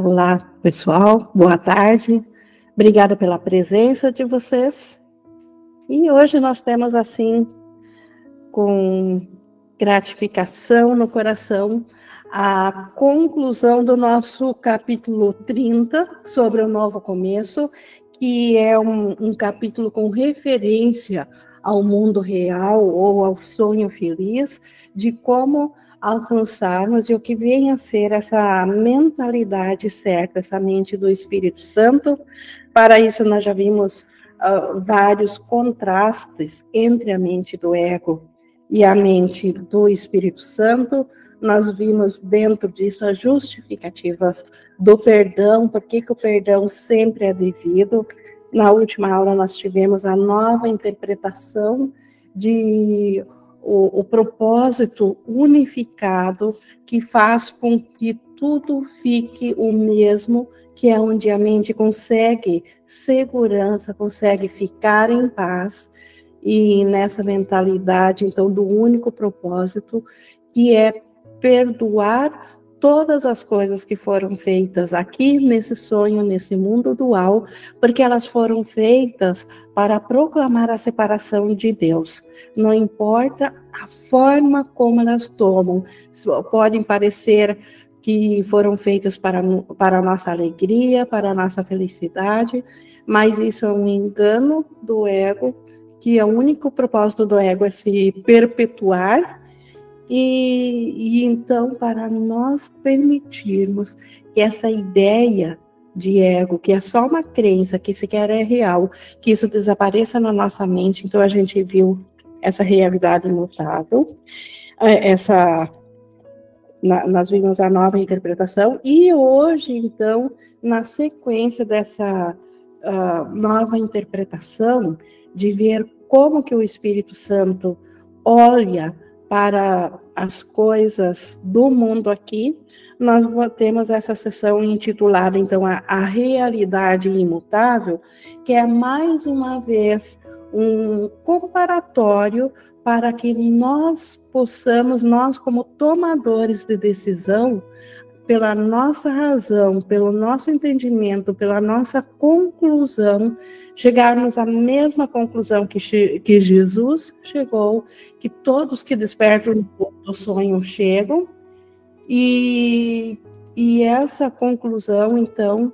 Olá, pessoal, boa tarde. Obrigada pela presença de vocês. E hoje nós temos, assim, com gratificação no coração, a conclusão do nosso capítulo 30 sobre o novo começo, que é um, um capítulo com referência ao mundo real ou ao sonho feliz, de como alcançarmos e o que vem a ser essa mentalidade certa, essa mente do Espírito Santo. Para isso, nós já vimos uh, vários contrastes entre a mente do ego e a mente do Espírito Santo. Nós vimos dentro disso a justificativa do perdão, por que o perdão sempre é devido. Na última aula, nós tivemos a nova interpretação de o, o propósito unificado que faz com que tudo fique o mesmo, que é onde a mente consegue segurança, consegue ficar em paz, e nessa mentalidade, então, do único propósito, que é perdoar todas as coisas que foram feitas aqui nesse sonho, nesse mundo dual, porque elas foram feitas para proclamar a separação de Deus. Não importa a forma como elas tomam, podem parecer que foram feitas para, para a nossa alegria, para a nossa felicidade, mas isso é um engano do ego, que é o único propósito do ego é se perpetuar e, e então, para nós permitirmos que essa ideia de ego, que é só uma crença, que sequer é real, que isso desapareça na nossa mente, então a gente viu essa realidade imutável, é, essa na, nós vimos a nova interpretação e hoje então na sequência dessa uh, nova interpretação de ver como que o Espírito Santo olha para as coisas do mundo aqui, nós temos essa sessão intitulada, então, a, a, Realidade Imutável, que é mais uma vez um comparatório para que nós possamos, nós como tomadores de decisão, pela nossa razão, pelo nosso entendimento, pela nossa conclusão, chegarmos à mesma conclusão que, que Jesus chegou, que todos que despertam do sonho chegam, e, e essa conclusão, então,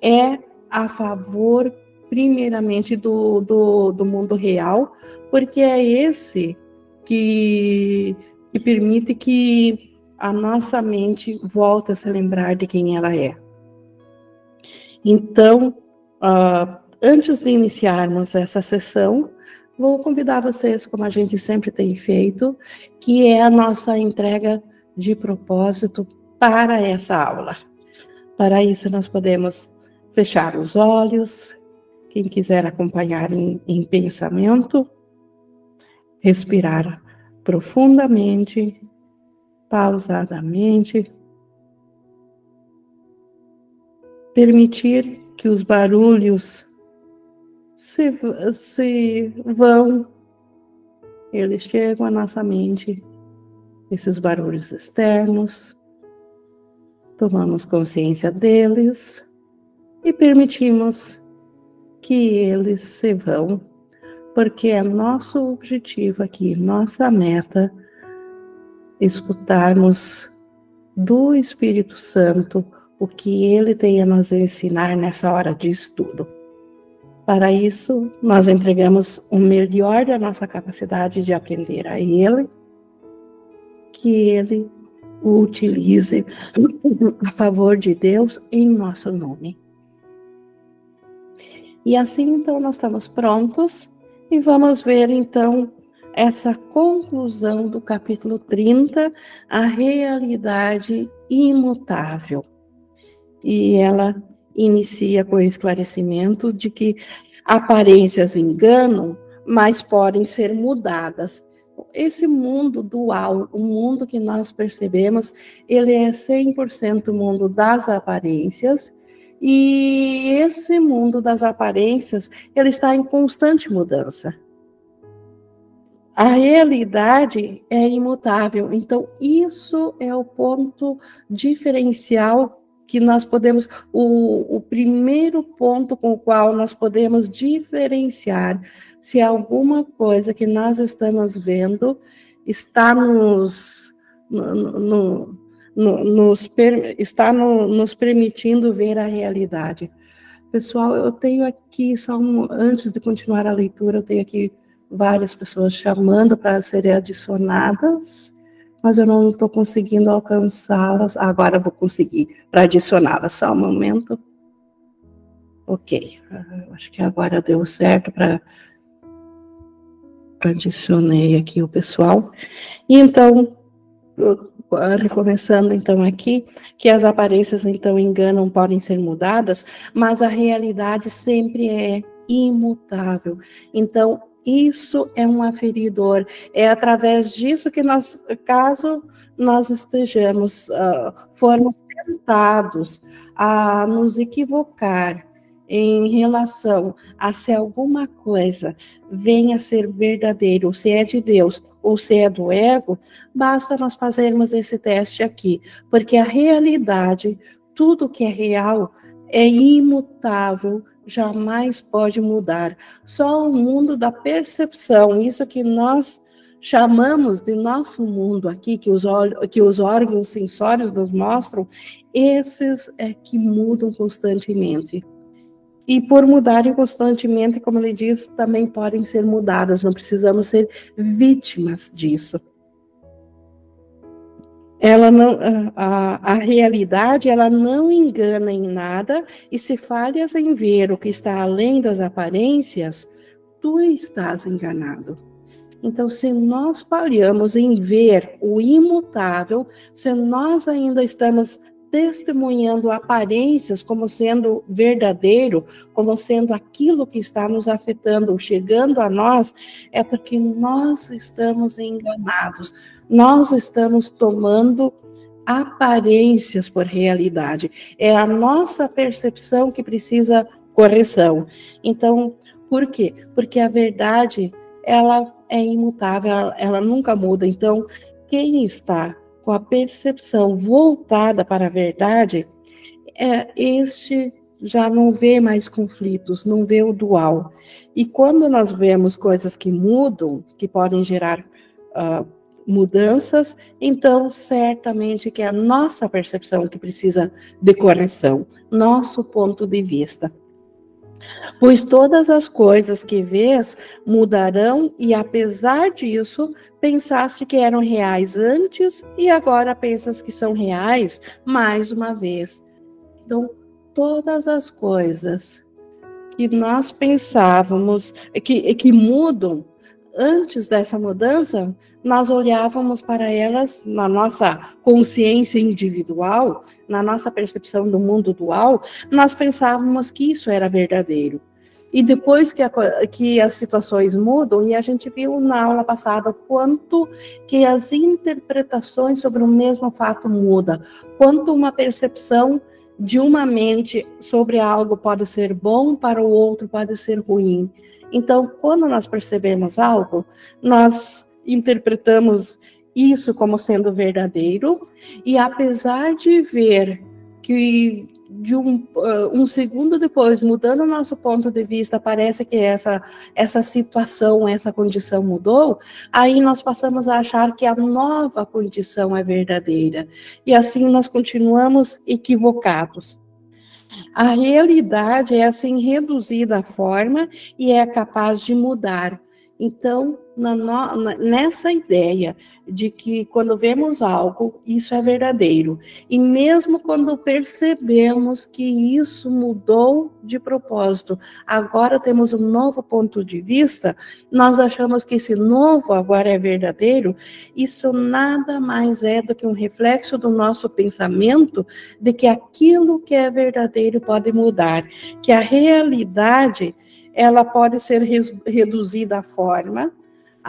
é a favor, primeiramente, do, do, do mundo real, porque é esse que, que permite que a nossa mente volta a se lembrar de quem ela é. Então, uh, antes de iniciarmos essa sessão, vou convidar vocês, como a gente sempre tem feito, que é a nossa entrega de propósito para essa aula. Para isso, nós podemos fechar os olhos, quem quiser acompanhar em, em pensamento, respirar profundamente pausadamente, permitir que os barulhos se, se vão, eles chegam à nossa mente, esses barulhos externos, tomamos consciência deles e permitimos que eles se vão, porque é nosso objetivo aqui, nossa meta escutarmos do Espírito Santo o que ele tem a nos ensinar nessa hora de estudo. Para isso, nós entregamos o melhor da nossa capacidade de aprender a ele, que ele o utilize a favor de Deus em nosso nome. E assim, então, nós estamos prontos e vamos ver, então, essa conclusão do capítulo 30, a realidade imutável. E ela inicia com o esclarecimento de que aparências enganam, mas podem ser mudadas. Esse mundo dual, o mundo que nós percebemos, ele é 100% o mundo das aparências, e esse mundo das aparências, ele está em constante mudança. A realidade é imutável. Então, isso é o ponto diferencial que nós podemos, o, o primeiro ponto com o qual nós podemos diferenciar se alguma coisa que nós estamos vendo está nos, no, no, no, nos, está nos permitindo ver a realidade. Pessoal, eu tenho aqui, só um, antes de continuar a leitura, eu tenho aqui várias pessoas chamando para serem adicionadas mas eu não estou conseguindo alcançá-las. Agora vou conseguir para adicioná-las. Só um momento. Ok, acho que agora deu certo para adicionei aqui o pessoal. E então, recomeçando então aqui, que as aparências então enganam, podem ser mudadas, mas a realidade sempre é imutável. Então, isso é um aferidor. É através disso que nós, caso nós estejamos, uh, formos tentados a nos equivocar em relação a se alguma coisa venha a ser verdadeiro, se é de Deus ou se é do ego, basta nós fazermos esse teste aqui, porque a realidade, tudo que é real, é imutável, jamais pode mudar. Só o mundo da percepção, isso que nós chamamos de nosso mundo aqui, que os, que os órgãos sensórios nos mostram, esses é que mudam constantemente. E por mudarem constantemente, como ele diz, também podem ser mudadas, não precisamos ser vítimas disso ela não a, a realidade ela não engana em nada e se falhas em ver o que está além das aparências tu estás enganado. Então se nós falhamos em ver o imutável se nós ainda estamos testemunhando aparências como sendo verdadeiro, como sendo aquilo que está nos afetando, chegando a nós, é porque nós estamos enganados, nós estamos tomando aparências por realidade. É a nossa percepção que precisa correção. Então, por quê? Porque a verdade, ela é imutável, ela, ela nunca muda. Então, quem está com a percepção voltada para a verdade, é, este já não vê mais conflitos, não vê o dual. E quando nós vemos coisas que mudam, que podem gerar uh, mudanças, então certamente que é a nossa percepção que precisa de correção, nosso ponto de vista. Pois todas as coisas que vês mudarão, e apesar disso, pensaste que eram reais antes e agora pensas que são reais mais uma vez. Então, todas as coisas que nós pensávamos que, que mudam, antes dessa mudança, nós olhávamos para elas na nossa consciência individual, na nossa percepção do mundo dual, nós pensávamos que isso era verdadeiro. E depois que, a, que as situações mudam, e a gente viu na aula passada quanto que as interpretações sobre o mesmo fato muda, quanto uma percepção de uma mente sobre algo pode ser bom, para o outro pode ser ruim. Então, quando nós percebemos algo, nós interpretamos isso como sendo verdadeiro, e apesar de ver que de um, uh, um segundo depois, mudando o nosso ponto de vista, parece que essa, essa situação, essa condição mudou, aí nós passamos a achar que a nova condição é verdadeira. E assim nós continuamos equivocados. A realidade é assim reduzida à forma e é capaz de mudar. Então, na, na, nessa ideia de que quando vemos algo, isso é verdadeiro. E mesmo quando percebemos que isso mudou de propósito, agora temos um novo ponto de vista, nós achamos que esse novo agora é verdadeiro, isso nada mais é do que um reflexo do nosso pensamento de que aquilo que é verdadeiro pode mudar, que a realidade ela pode ser reduzida à forma,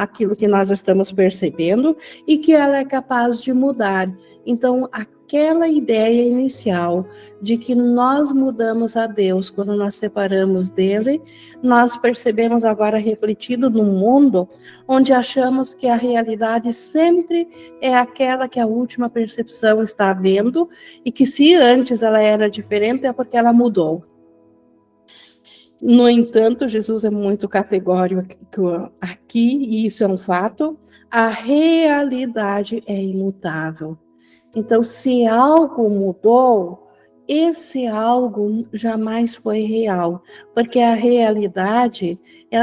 aquilo que nós estamos percebendo, e que ela é capaz de mudar. Então, aquela ideia inicial de que nós mudamos a Deus quando nós separamos dele, nós percebemos agora refletido no mundo onde achamos que a realidade sempre é aquela que a última percepção está vendo e que se antes ela era diferente é porque ela mudou. No entanto, Jesus é muito categórico aqui, e isso é um fato, a realidade é imutável. Então, se algo mudou, esse algo jamais foi real, porque a realidade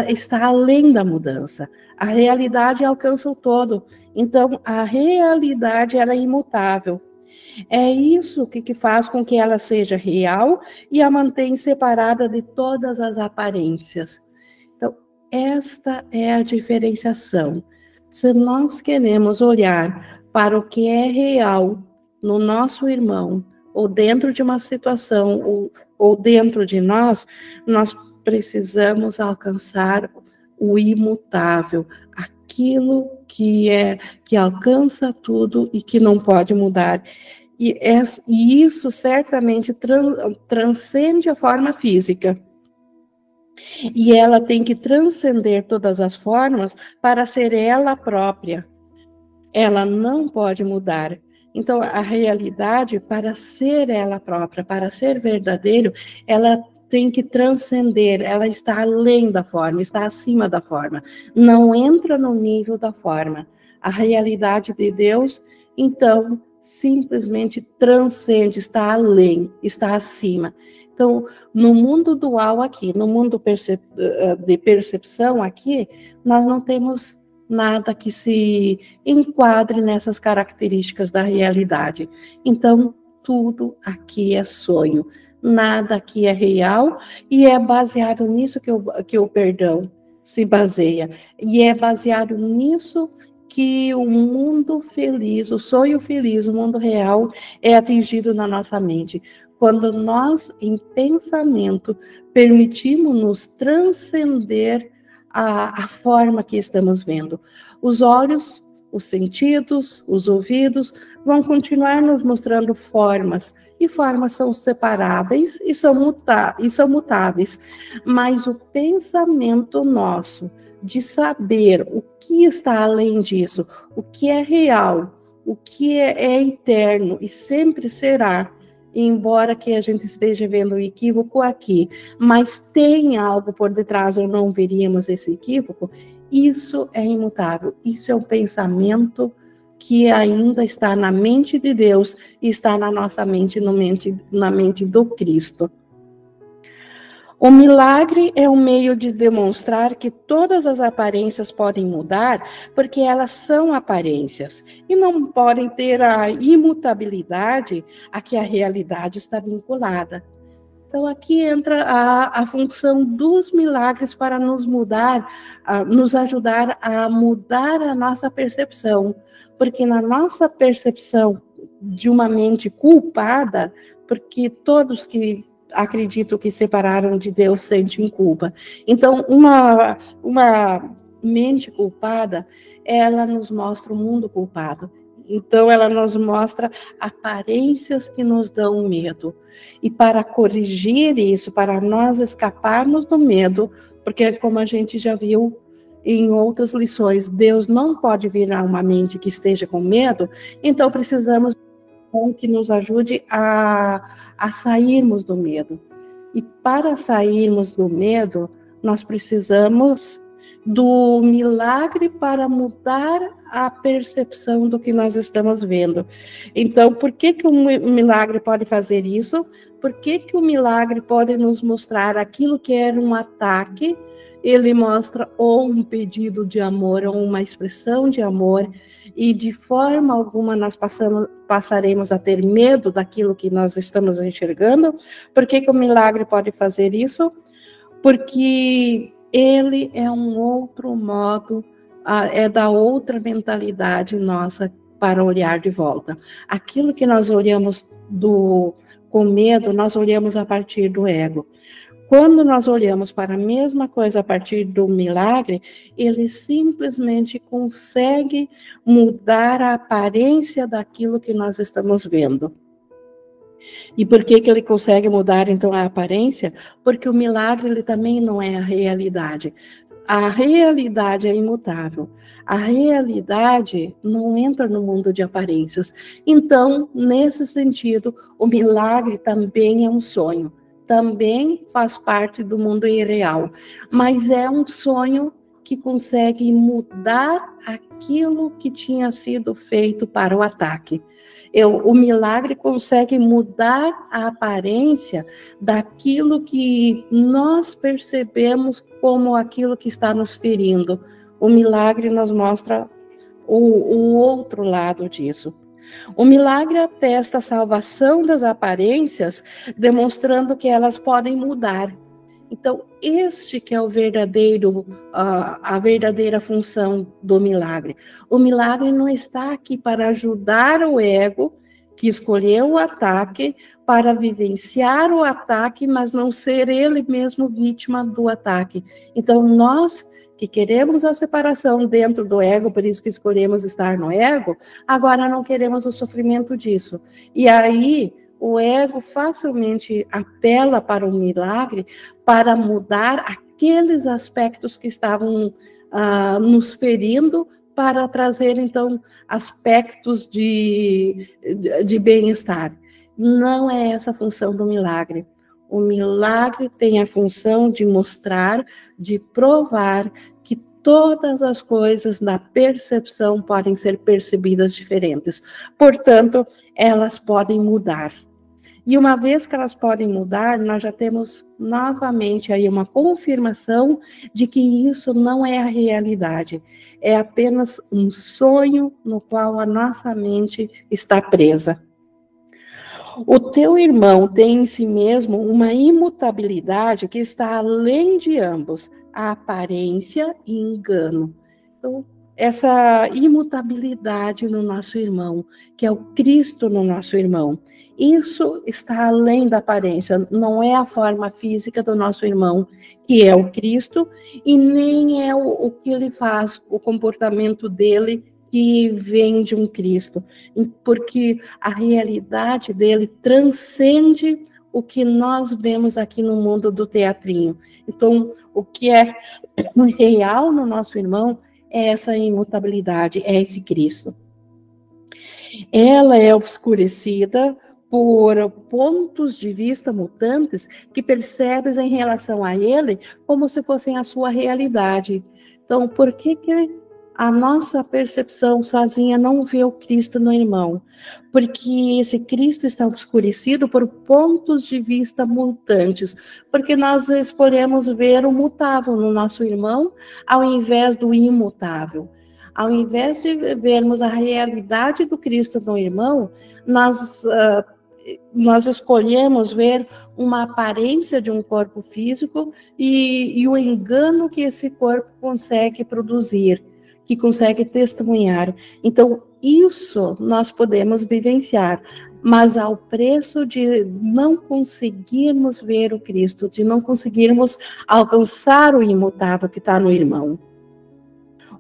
está além da mudança. A realidade alcança o todo. Então, a realidade era é imutável. É isso que, que faz com que ela seja real e a mantém separada de todas as aparências. Então, esta é a diferenciação. Se nós queremos olhar para o que é real no nosso irmão, ou dentro de uma situação, ou, ou dentro de nós, nós precisamos alcançar o imutável, aquilo que é que alcança tudo e que não pode mudar. E, é, e isso certamente trans, transcende a forma física. E ela tem que transcender todas as formas para ser ela própria. Ela não pode mudar. Então, a realidade, para ser ela própria, para ser verdadeiro, ela tem que transcender, ela está além da forma, está acima da forma. Não entra no nível da forma. A realidade de Deus, então, simplesmente transcende, está além, está acima. Então, no mundo dual aqui, no mundo percep eh, de percepção aqui, nós não temos nada que se enquadre nessas características da realidade. Então, tudo aqui é sonho, nada aqui é real e é baseado nisso que o, que o perdão se baseia. E é baseado nisso que o mundo feliz, o sonho feliz, o mundo real é atingido na nossa mente. Quando nós, em pensamento, permitimos nos transcender a, a forma que estamos vendo. Os olhos, os sentidos, os ouvidos vão continuar nos mostrando formas, e formas são separáveis e são, muta e são mutáveis, mas o pensamento nosso de saber o que está além disso, o que é real, o que é, é eterno e sempre será, embora que a gente esteja vendo o equívoco aqui, mas tem algo por detrás ou não veríamos esse equívoco, isso é imutável, isso é um pensamento que ainda está na mente de Deus está na nossa mente, no mente na mente do Cristo. O milagre é um meio de demonstrar que todas as aparências podem mudar, porque elas são aparências e não podem ter a imutabilidade a que a realidade está vinculada. Então, aqui entra a, a função dos milagres para nos mudar, a, nos ajudar a mudar a nossa percepção, porque na nossa percepção de uma mente culpada, porque todos que acredito que separaram de Deus sentem culpa. Então, uma, uma mente culpada, ela nos mostra o mundo culpado. Então, ela nos mostra aparências que nos dão medo. E para corrigir isso, para nós escaparmos do medo, porque, como a gente já viu em outras lições, Deus não pode virar uma mente que esteja com medo, então precisamos que nos ajude a, a sairmos do medo. E para sairmos do medo, nós precisamos do milagre para mudar a percepção do que nós estamos vendo. Então, por que, que o milagre pode fazer isso? Por que, que o milagre pode nos mostrar aquilo que era um ataque? Ele mostra ou um pedido de amor ou uma expressão de amor e de forma alguma nós passamos, passaremos a ter medo daquilo que nós estamos enxergando. Por que, que o milagre pode fazer isso? Porque ele é um outro modo, é da outra mentalidade nossa para olhar de volta. Aquilo que nós olhamos do com medo, nós olhamos a partir do ego. Quando nós olhamos para a mesma coisa a partir do milagre, ele simplesmente consegue mudar a aparência daquilo que nós estamos vendo. E por que, que ele consegue mudar então a aparência? Porque o milagre ele também não é a realidade. A realidade é imutável. A realidade não entra no mundo de aparências. Então, nesse sentido, o milagre também é um sonho também faz parte do mundo irreal, mas é um sonho que consegue mudar aquilo que tinha sido feito para o ataque. Eu, o milagre consegue mudar a aparência daquilo que nós percebemos como aquilo que está nos ferindo. O milagre nos mostra o, o outro lado disso. O milagre atesta a salvação das aparências, demonstrando que elas podem mudar. Então, este que é o verdadeiro, a verdadeira função do milagre. O milagre não está aqui para ajudar o ego que escolheu o ataque para vivenciar o ataque, mas não ser ele mesmo vítima do ataque. Então, nós que queremos a separação dentro do ego, por isso que escolhemos estar no ego, agora não queremos o sofrimento disso. E aí o ego facilmente apela para o milagre para mudar aqueles aspectos que estavam ah, nos ferindo para trazer então aspectos de, de, de bem-estar. Não é essa a função do milagre. O milagre tem a função de mostrar, de provar que todas as coisas na percepção podem ser percebidas diferentes. Portanto, elas podem mudar. E uma vez que elas podem mudar, nós já temos novamente aí uma confirmação de que isso não é a realidade, é apenas um sonho no qual a nossa mente está presa. O teu irmão tem em si mesmo uma imutabilidade que está além de ambos, a aparência e engano. Então, essa imutabilidade no nosso irmão, que é o Cristo no nosso irmão, isso está além da aparência, não é a forma física do nosso irmão, que é o Cristo, e nem é o, o que ele faz, o comportamento dele que vem de um Cristo, porque a realidade dele transcende o que nós vemos aqui no mundo do teatrinho. Então, o que é real no nosso irmão é essa imutabilidade, é esse Cristo. Ela é obscurecida por pontos de vista mutantes que percebes em relação a ele como se fossem a sua realidade. Então, por que que a nossa percepção sozinha não vê o Cristo no irmão, porque esse Cristo está obscurecido por pontos de vista mutantes, porque nós escolhemos ver o mutável no nosso irmão ao invés do imutável. Ao invés de vermos a realidade do Cristo no irmão, nós, uh, nós escolhemos ver uma aparência de um corpo físico e, e o engano que esse corpo consegue produzir que consegue testemunhar. Então, isso nós podemos vivenciar, mas ao preço de não conseguirmos ver o Cristo, de não conseguirmos alcançar o imutável que está no irmão.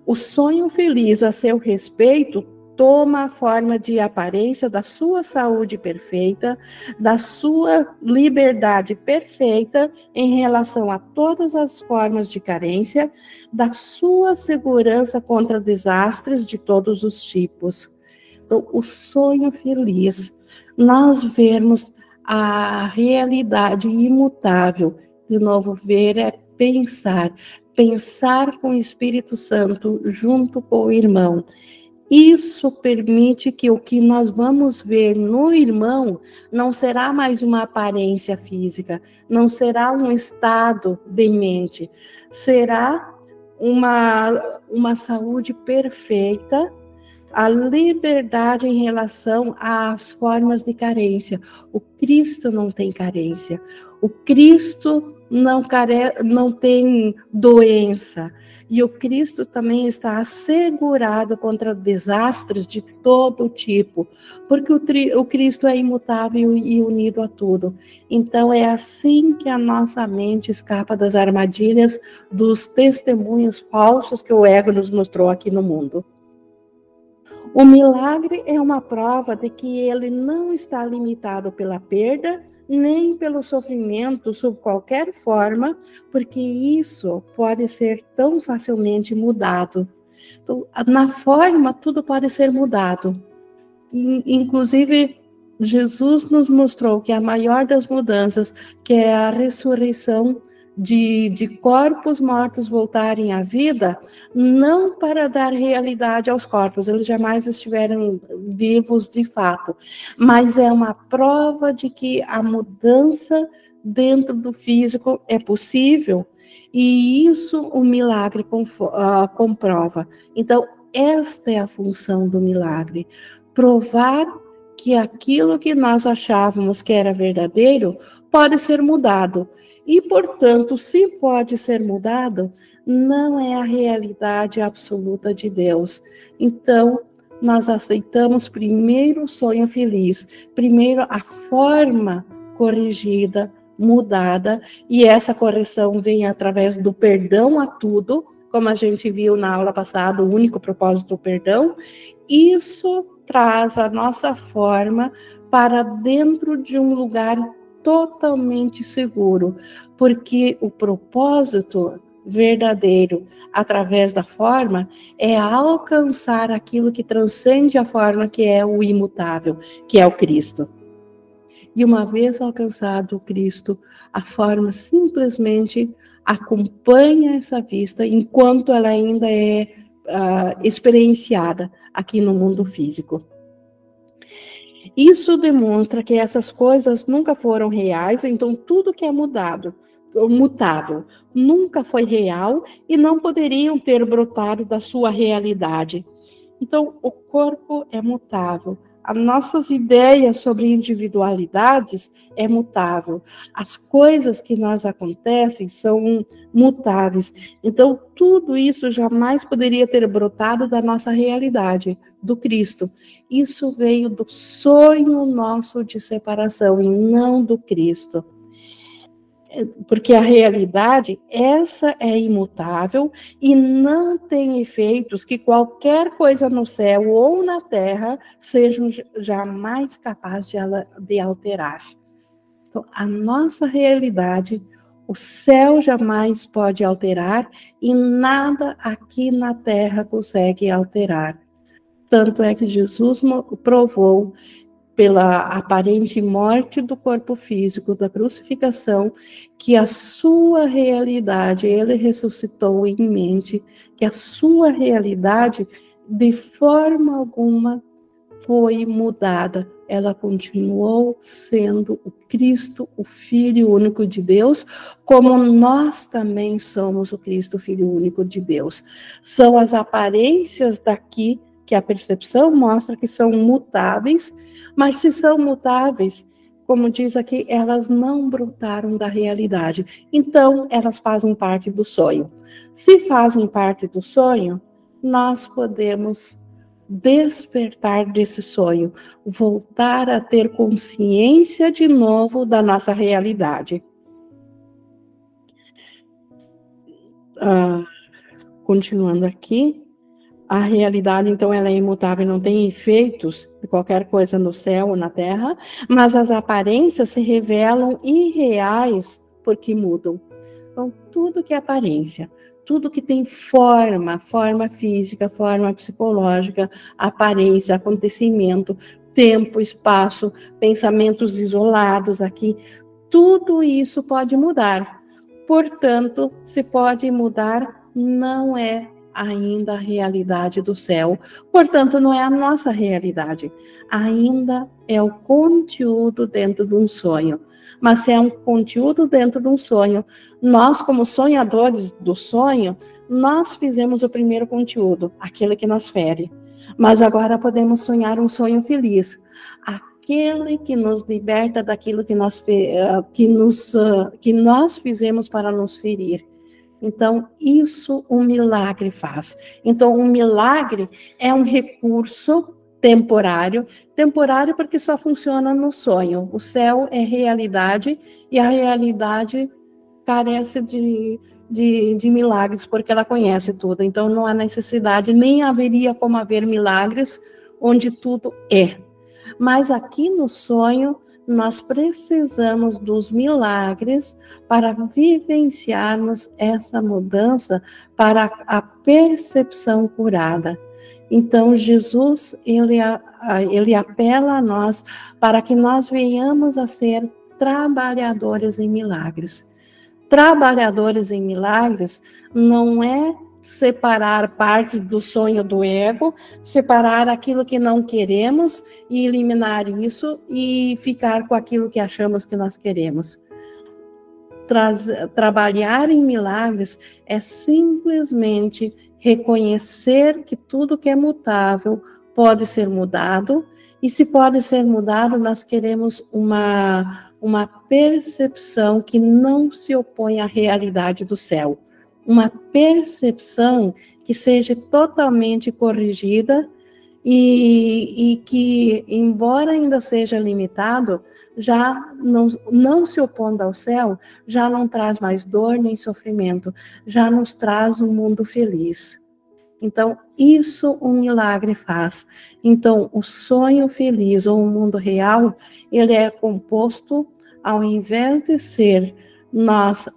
O sonho feliz a seu respeito toma a forma de aparência da sua saúde perfeita, da sua liberdade perfeita em relação a todas as formas de carência, da sua segurança contra desastres de todos os tipos. Então, o sonho feliz, nós vermos a realidade imutável, de novo, ver é pensar, pensar com o Espírito Santo junto com o irmão isso permite que o que nós vamos ver no irmão não será mais uma aparência física, não será um estado de mente, será uma, uma saúde perfeita, a liberdade em relação às formas de carência. O Cristo não tem carência, o Cristo não, care, não tem doença. e o Cristo também está assegurado contra desastres de todo tipo, porque o, tri, o Cristo é imutável e unido a tudo. Então é assim que a nossa mente escapa das armadilhas dos testemunhos falsos que o ego nos mostrou aqui no mundo. O milagre é uma prova de que ele não está limitado pela perda nem pelo sofrimento sob qualquer forma, porque isso pode ser tão facilmente mudado. Então, na forma, tudo pode ser mudado. Inclusive, Jesus nos mostrou que a maior das mudanças, que é a ressurreição, de, de corpos mortos voltarem à vida, não para dar realidade aos corpos, eles jamais estiveram vivos de fato, mas é uma prova de que a mudança dentro do físico é possível, e isso o milagre uh, comprova. Então, esta é a função do milagre: provar que aquilo que nós achávamos que era verdadeiro pode ser mudado e, portanto, se pode ser mudado, não é a realidade absoluta de Deus. Então, nós aceitamos primeiro o sonho feliz, primeiro a forma corrigida, mudada, e essa correção vem através do perdão a tudo, como a gente viu na aula passada, o único propósito do perdão. Isso traz a nossa forma para dentro de um lugar totalmente seguro, porque o propósito verdadeiro através da forma é alcançar aquilo que transcende a forma, que é o imutável, que é o Cristo. E uma vez alcançado o Cristo, a forma simplesmente acompanha essa vista enquanto ela ainda é uh, experienciada aqui no mundo físico. Isso demonstra que essas coisas nunca foram reais, então tudo que é mudado, mutável, nunca foi real e não poderiam ter brotado da sua realidade. Então, o corpo é mutável, as nossas ideias sobre individualidades é mutável. As coisas que nós acontecem são mutáveis. Então, tudo isso jamais poderia ter brotado da nossa realidade, do Cristo. Isso veio do sonho nosso de separação e não do Cristo porque a realidade, essa é imutável e não tem efeitos que qualquer coisa no céu ou na terra sejam jamais capaz de, alterar. Então, a nossa realidade, o céu jamais pode alterar e nada aqui na terra consegue alterar. Tanto é que Jesus provou pela aparente morte do corpo físico, da crucificação, que a sua realidade, ele ressuscitou em mente, que a sua realidade, de forma alguma, foi mudada. Ela continuou sendo o Cristo, o Filho único de Deus, como nós também somos o Cristo, Filho único de Deus. São as aparências daqui que a percepção mostra que são mutáveis, mas se são mutáveis, como diz aqui, elas não brotaram da realidade. Então, elas fazem parte do sonho. Se fazem parte do sonho, nós podemos despertar desse sonho, voltar a ter consciência de novo da nossa realidade. Ah, continuando aqui, a realidade, então, ela é imutável, não tem efeitos de qualquer coisa no céu ou na terra, mas as aparências se revelam irreais porque mudam. Então, tudo que é aparência, tudo que tem forma, forma física, forma psicológica, aparência, acontecimento, tempo, espaço, pensamentos isolados aqui, tudo isso pode mudar. Portanto, se pode mudar, não é ainda a realidade do céu. Portanto, não é a nossa realidade. Ainda é o conteúdo dentro de um sonho. Mas se é um conteúdo dentro de um sonho, nós, como sonhadores do sonho, nós fizemos o primeiro conteúdo, aquele que nos fere. Mas agora podemos sonhar um sonho feliz, aquele que nos liberta daquilo que nós, que nos, que nós fizemos para nos ferir Então, isso um milagre faz. Então, um milagre é um recurso temporário, temporário porque só funciona no sonho. O céu é realidade e a realidade carece de, de, de, milagres porque ela conhece tudo. Então não há necessidade, nem haveria como haver milagres onde tudo é. Mas aqui no sonho nós precisamos dos milagres para vivenciarmos essa mudança para a percepção curada. Então, Jesus, ele, ele apela a nós para que nós venhamos a ser trabalhadores em milagres. Trabalhadores em milagres não é separar partes do sonho do ego, separar aquilo que não queremos e eliminar isso e ficar com aquilo que achamos que nós queremos. Traz, trabalhar em milagres é simplesmente reconhecer que tudo que é mutável pode ser mudado, e se pode ser mudado, nós queremos uma, uma percepção que não se opõe à realidade do céu uma percepção que seja totalmente corrigida e, e, que, embora ainda seja limitado, já não, não se opondo ao céu, já não traz mais dor nem sofrimento, já nos traz um mundo feliz. Então, isso um milagre faz. Então, o sonho feliz ou o mundo real, ele é composto, ao invés de ser nós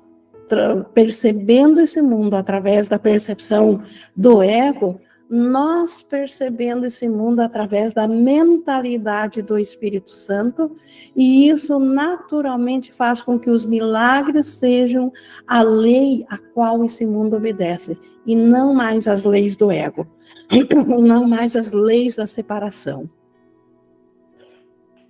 percebendo esse mundo através da percepção do ego, nós percebendo esse mundo através da mentalidade do Espírito Santo, e isso naturalmente faz com que os milagres sejam a lei a qual esse mundo obedece, e não mais as leis do ego, não mais as leis da separação.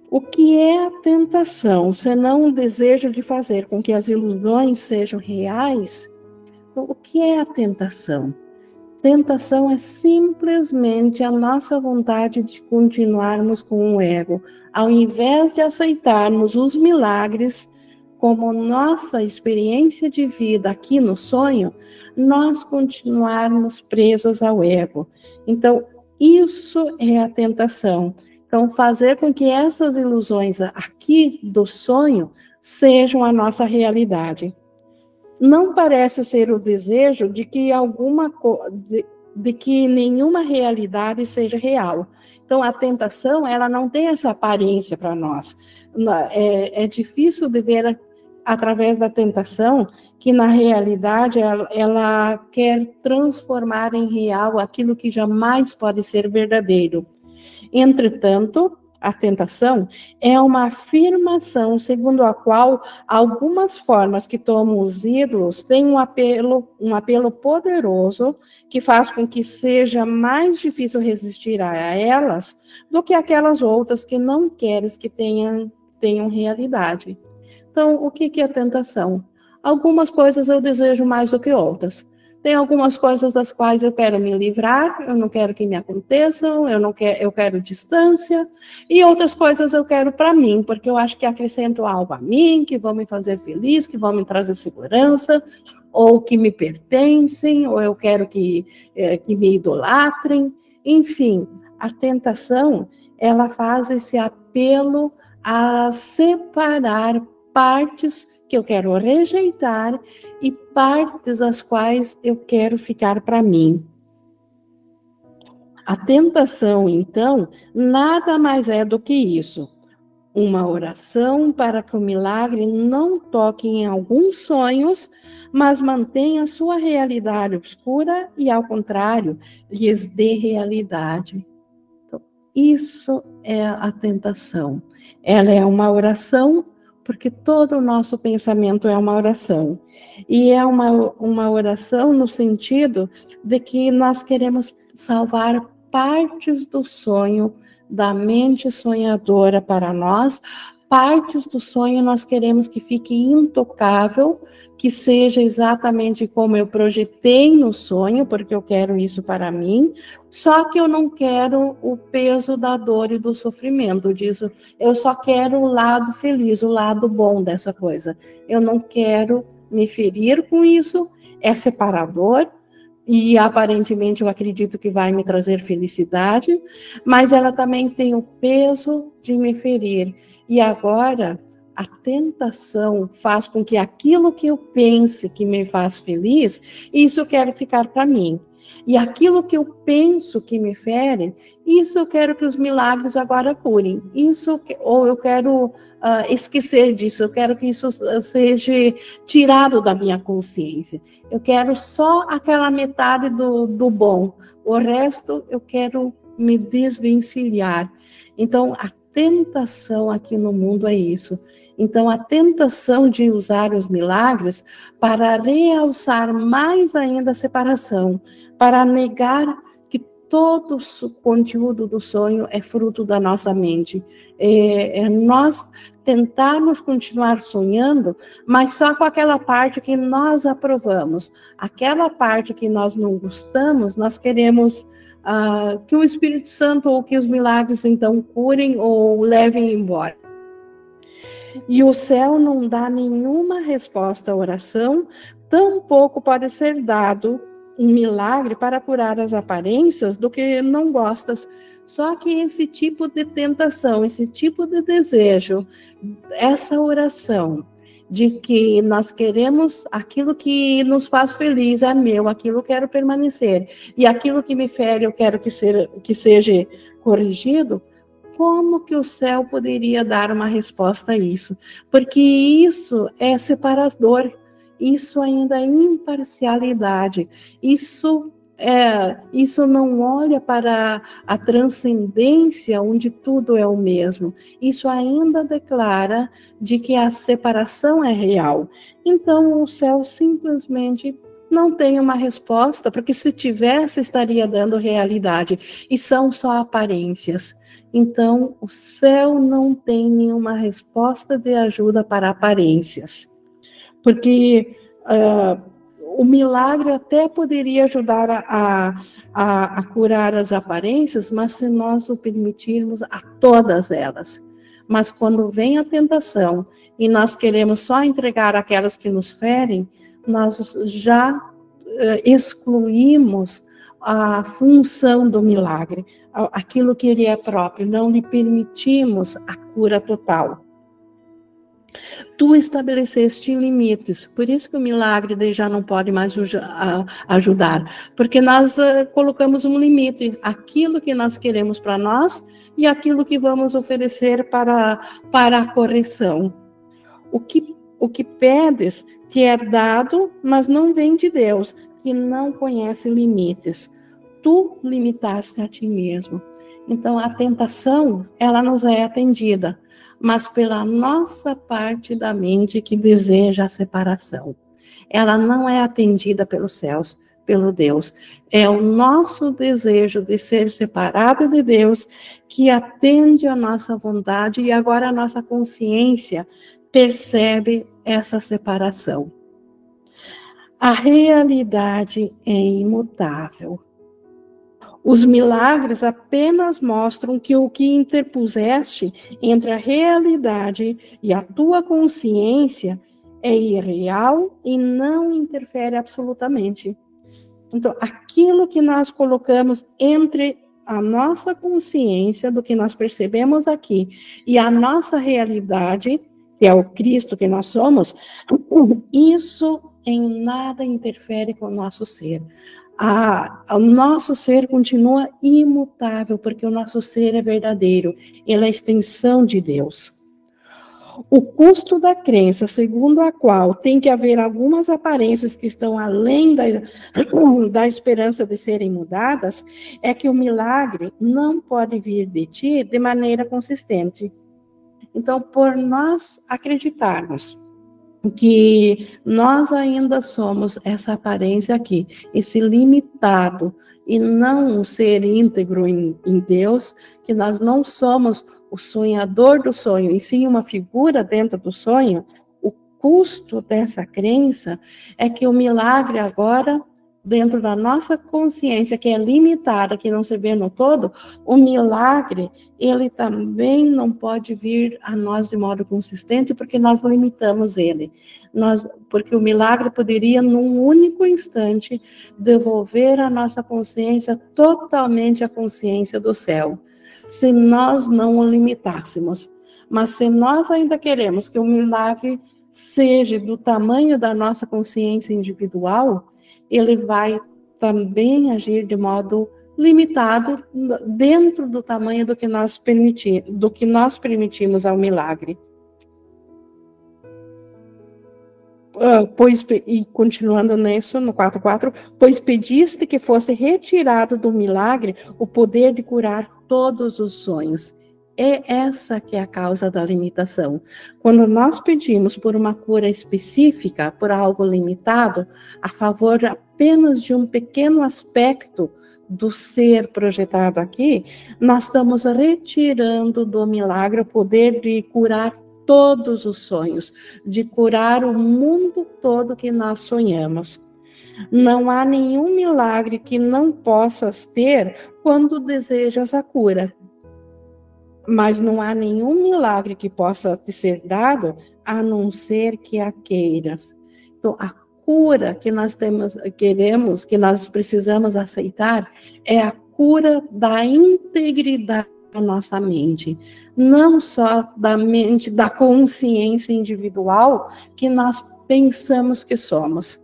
O que é a tentação, senão um desejo de fazer com que as ilusões sejam reais? O que é a tentação? Tentação é simplesmente a nossa vontade de continuarmos com o ego, ao invés de aceitarmos os milagres como nossa experiência de vida aqui no sonho, nós continuarmos presos ao ego. Então, isso é a tentação. Então, fazer com que essas ilusões aqui do sonho sejam a nossa realidade. Não parece ser o desejo de que alguma de, de que nenhuma realidade seja real. Então, a tentação, ela não tem essa aparência para nós. É, é, difícil de ver através da tentação que na realidade ela, ela quer transformar em real aquilo que jamais pode ser verdadeiro. Entretanto, a tentação é uma afirmação segundo a qual algumas formas que tomam os ídolos têm um apelo, um apelo poderoso que faz com que seja mais difícil resistir a elas do que aquelas outras que não queres que tenham, tenham realidade. Então, o que, é tentação? Algumas coisas eu desejo mais do que outras. Tem algumas coisas das quais eu quero me livrar, eu não quero que me aconteçam, eu não quero, eu quero distância, e outras coisas eu quero para mim, porque eu acho que acrescento algo a mim, que vão me fazer feliz, que vão me trazer segurança, ou que me pertencem, ou eu quero que, é, que me idolatrem, enfim, a tentação ela faz esse apelo a separar partes que eu quero rejeitar e partes das quais eu quero ficar para mim. A tentação, então, nada mais é do que isso. Uma oração para que o milagre não toque em alguns sonhos, mas mantenha sua realidade obscura e, ao contrário, lhes dê realidade. Então, isso é a tentação. Ela é uma oração porque todo o nosso pensamento é uma oração. E é uma, uma oração no sentido de que nós queremos salvar partes do sonho da mente sonhadora para nós, partes do sonho nós queremos que fique intocável, que seja exatamente como eu projetei no sonho, porque eu quero isso para mim, só que eu não quero o peso da dor e do sofrimento disso. Eu só quero o lado feliz, o lado bom dessa coisa. Eu não quero me ferir com isso, é separador, e aparentemente eu acredito que vai me trazer felicidade, mas ela também tem o peso de me ferir. E agora a tentação faz com que aquilo que eu pense que me faz feliz, isso eu quero ficar para mim. E aquilo que eu penso que me fere, isso eu quero que os milagres agora curem. Isso, ou eu quero uh, esquecer disso, eu quero que isso seja tirado da minha consciência. Eu quero só aquela metade do, do bom. O resto eu quero me desvencilhar. Então, a tentação aqui no mundo é isso. Então, a tentação de usar os milagres para realçar mais ainda a separação, para negar que todo o conteúdo do sonho é fruto da nossa mente. É, é nós tentarmos continuar sonhando, mas só com aquela parte que nós aprovamos. Aquela parte que nós não gostamos, nós queremos uh, que o Espírito Santo ou que os milagres então curem ou levem embora. E o céu não dá nenhuma resposta à oração, tampouco pode ser dado um milagre para curar as aparências do que não gostas. Só que esse tipo de tentação, esse tipo de desejo, essa oração de que nós queremos aquilo que nos faz feliz é meu, aquilo quero permanecer, e aquilo que me fere eu quero que, ser, que seja corrigido, como que o céu poderia dar uma resposta a isso? Porque isso é separador, isso ainda é imparcialidade, isso é, isso não olha para a transcendência onde tudo é o mesmo. Isso ainda declara de que a separação é real. Então o céu simplesmente não tem uma resposta, porque se tivesse estaria dando realidade e são só aparências. Então, o céu não tem nenhuma resposta de ajuda para aparências. Porque uh, o milagre até poderia ajudar a, a, a, curar as aparências, mas se nós o permitirmos a todas elas. Mas quando vem a tentação e nós queremos só entregar aquelas que nos ferem, nós já uh, excluímos a função do milagre, aquilo que ele é próprio, não lhe permitimos a cura total. Tu estabeleceste limites, por isso que o milagre já não pode mais ajudar, porque nós uh, colocamos um limite, aquilo que nós queremos para nós e aquilo que vamos oferecer para, para a correção. O que, o que pedes te é dado, mas não vem de Deus, que não conhece limites. Tu limitaste a ti mesmo. Então, a tentação, ela nos é atendida, mas pela nossa parte da mente que deseja a separação. Ela não é atendida pelos céus, pelo Deus. É o nosso desejo de ser separado de Deus que atende a nossa vontade e agora a nossa consciência percebe essa separação. A realidade é imutável. Os milagres apenas mostram que o que interpuseste entre a realidade e a tua consciência é irreal e não interfere absolutamente. Então, aquilo que nós colocamos entre a nossa consciência do que nós percebemos aqui e a nossa realidade, que é o Cristo que nós somos, isso em nada interfere com o nosso ser. A, o nosso ser continua imutável, porque o nosso ser é verdadeiro, ele é a extensão de Deus. O custo da crença, segundo a qual tem que haver algumas aparências que estão além da, da esperança de serem mudadas, é que o milagre não pode vir de ti de maneira consistente. Então, por nós acreditarmos que nós ainda somos essa aparência aqui, esse limitado, e não um ser íntegro em, em, Deus, que nós não somos o sonhador do sonho, e sim uma figura dentro do sonho, o custo dessa crença é que o milagre agora dentro da nossa consciência, que é limitada, que não se vê no todo, o milagre, ele também não pode vir a nós de modo consistente, porque nós limitamos ele. Nós, porque o milagre poderia, num único instante, devolver a nossa consciência totalmente a consciência do céu, se nós não o limitássemos. Mas se nós ainda queremos que o milagre seja do tamanho da nossa consciência individual, ele vai também agir de modo limitado dentro do tamanho do que nós do que nós permitimos ao milagre. Uh, pois, e continuando nisso, no 4.4, pois pediste que fosse retirado do milagre o poder de curar todos os sonhos. É essa que é a causa da limitação. Quando nós pedimos por uma cura específica, por algo limitado, a favor apenas de um pequeno aspecto do ser projetado aqui, nós estamos retirando do milagre o poder de curar todos os sonhos, de curar o mundo todo que nós sonhamos. Não há nenhum milagre que não possas ter quando desejas a cura mas não há nenhum milagre que possa te ser dado a não ser que a queiras. Então, a cura que nós temos, queremos, que nós precisamos aceitar, é a cura da integridade da nossa mente, não só da mente, da consciência individual que nós pensamos que somos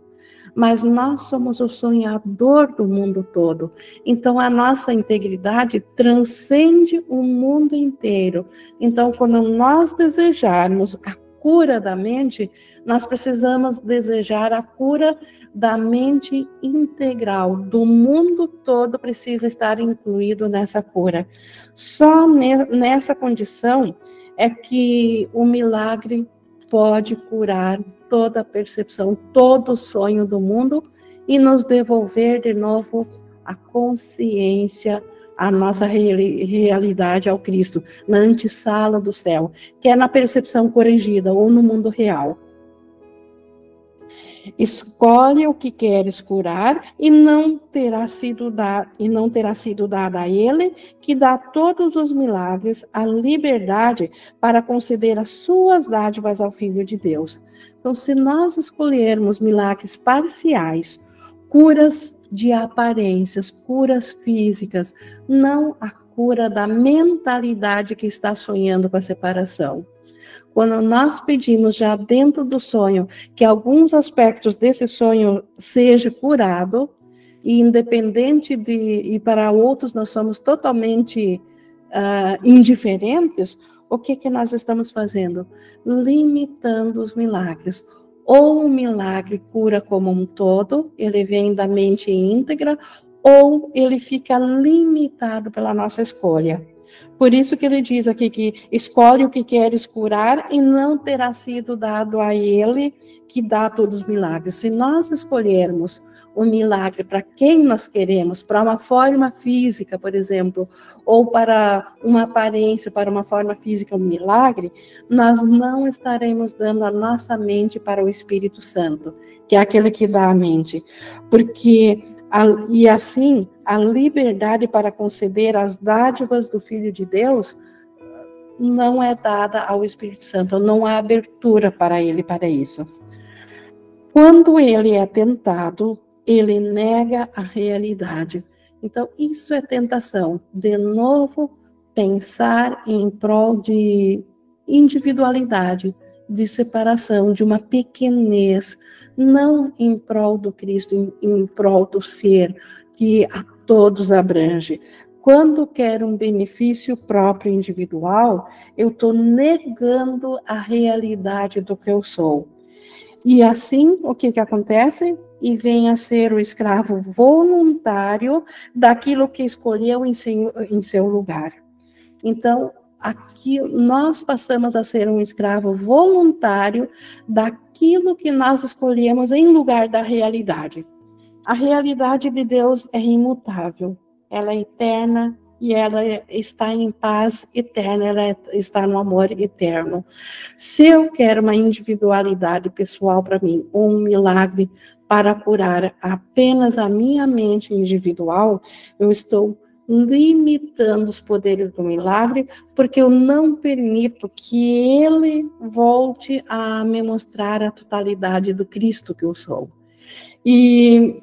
mas nós somos o sonhador do mundo todo. Então a nossa integridade transcende o mundo inteiro. Então, quando nós desejarmos a cura da mente, nós precisamos desejar a cura da mente integral, do mundo todo precisa estar incluído nessa cura. Só nessa condição é que o milagre pode curar toda a percepção, todo o sonho do mundo e nos devolver de novo a consciência, a nossa realidade ao Cristo, na antessala do céu, que é na percepção corrigida ou no mundo real. Escolhe o que queres curar e não terá sido dado e não terá sido dada a ele que dá todos os milagres a liberdade para conceder as suas dádivas ao filho de Deus. Então, se nós escolhermos milagres parciais, curas de aparências, curas físicas, não a cura da mentalidade que está sonhando com a separação quando nós pedimos já dentro do sonho que alguns aspectos desse sonho seja curado, e independente de, e para outros nós somos totalmente uh, indiferentes, o que, que nós estamos fazendo? Limitando os milagres. Ou o milagre cura como um todo, ele vem da mente íntegra, ou ele fica limitado pela nossa escolha. Por isso que ele diz aqui que escolhe o que queres curar e não terá sido dado a ele que dá todos os milagres. Se nós escolhermos o milagre para quem nós queremos, para uma forma física, por exemplo, ou para uma aparência, para uma forma física, um milagre, nós não estaremos dando a nossa mente para o Espírito Santo, que é aquele que dá a mente. Porque e assim, a liberdade para conceder as dádivas do Filho de Deus não é dada ao Espírito Santo, não há abertura para ele para isso. Quando ele é tentado, ele nega a realidade. Então, isso é tentação. De novo, pensar em prol de individualidade, de separação, de uma pequenez, não em prol do Cristo, em, em prol do ser que a todos abrange. Quando quero um benefício próprio individual, eu estou negando a realidade do que eu sou. E assim, o que, que acontece? E vem a ser o escravo voluntário daquilo que escolheu em seu, em seu lugar. Então, aqui nós passamos a ser um escravo voluntário daquilo que nós escolhemos em lugar da realidade. A realidade de Deus é imutável, ela é eterna e ela está em paz eterna, ela está no amor eterno. Se eu quero uma individualidade pessoal para mim, um milagre para curar apenas a minha mente individual, eu estou limitando os poderes do milagre, porque eu não permito que ele volte a me mostrar a totalidade do Cristo que eu sou. E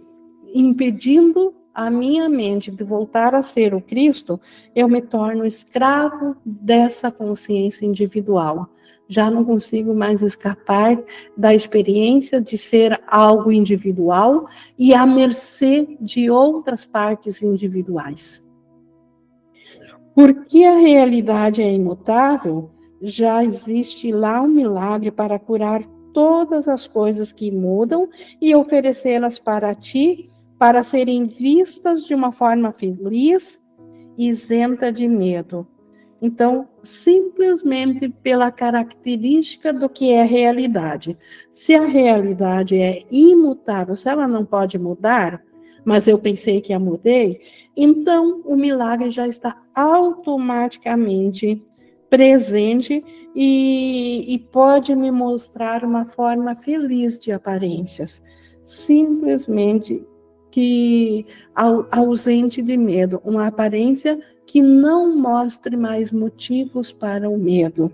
impedindo a minha mente de voltar a ser o Cristo, eu me torno escravo dessa consciência individual. Já não consigo mais escapar da experiência de ser algo individual e à mercê de outras partes individuais. Porque a realidade é imutável, já existe lá um milagre para curar todas as coisas que mudam e oferecê-las para ti, para serem vistas de uma forma feliz, isenta de medo. Então, simplesmente pela característica do que é realidade. Se a realidade é imutável, se ela não pode mudar, mas eu pensei que a mudei, então o milagre já está automaticamente presente e, e pode me mostrar uma forma feliz de aparências. Simplesmente que ausente de medo, uma aparência que não mostre mais motivos para o medo.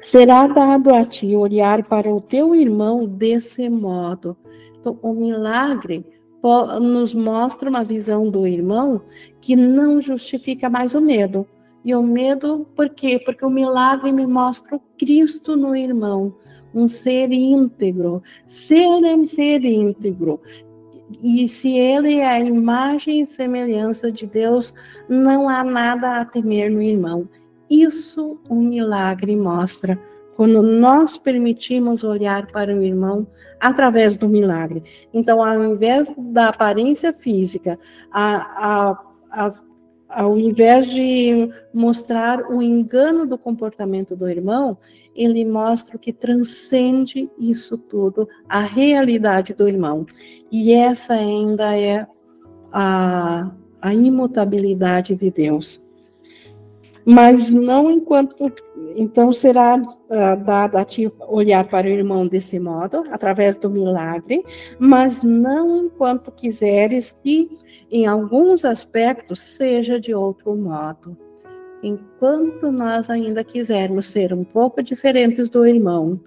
Será dado a ti olhar para o teu irmão desse modo. Então, o milagre nos mostra uma visão do irmão que não justifica mais o medo. E o medo, por quê? Porque o milagre me mostra o Cristo no irmão, um ser íntegro. Ser é ser íntegro. E se ele é a imagem e semelhança de Deus, não há nada a temer no irmão. Isso o milagre mostra quando nós permitimos olhar para o irmão através do milagre. Então, ao invés da aparência física, a, a, a, ao invés de mostrar o engano do comportamento do irmão, ele mostra o que transcende isso tudo, a realidade do irmão. E essa ainda é a, a imutabilidade de Deus mas não enquanto. Então, será uh, dado a ti olhar para o irmão desse modo, através do milagre, mas não enquanto quiseres que, em alguns aspectos, seja de outro modo. Enquanto nós ainda quisermos ser um pouco diferentes do irmão,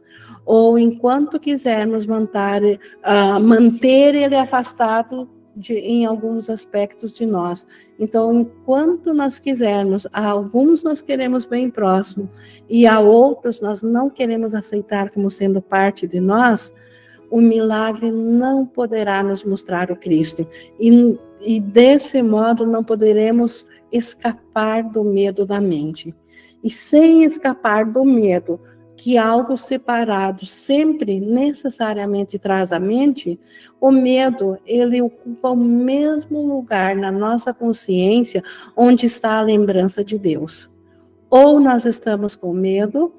ou enquanto quisermos manter, uh, manter ele afastado de, em alguns aspectos de nós. Então, enquanto nós quisermos, a alguns nós queremos bem próximo e a outros nós não queremos aceitar como sendo parte de nós, o milagre não poderá nos mostrar o Cristo. E, e desse modo não poderemos escapar do medo da mente. E sem escapar do medo, que algo separado sempre necessariamente traz à mente, o medo, ele ocupa o mesmo lugar na nossa consciência onde está a lembrança de Deus. Ou nós estamos com medo,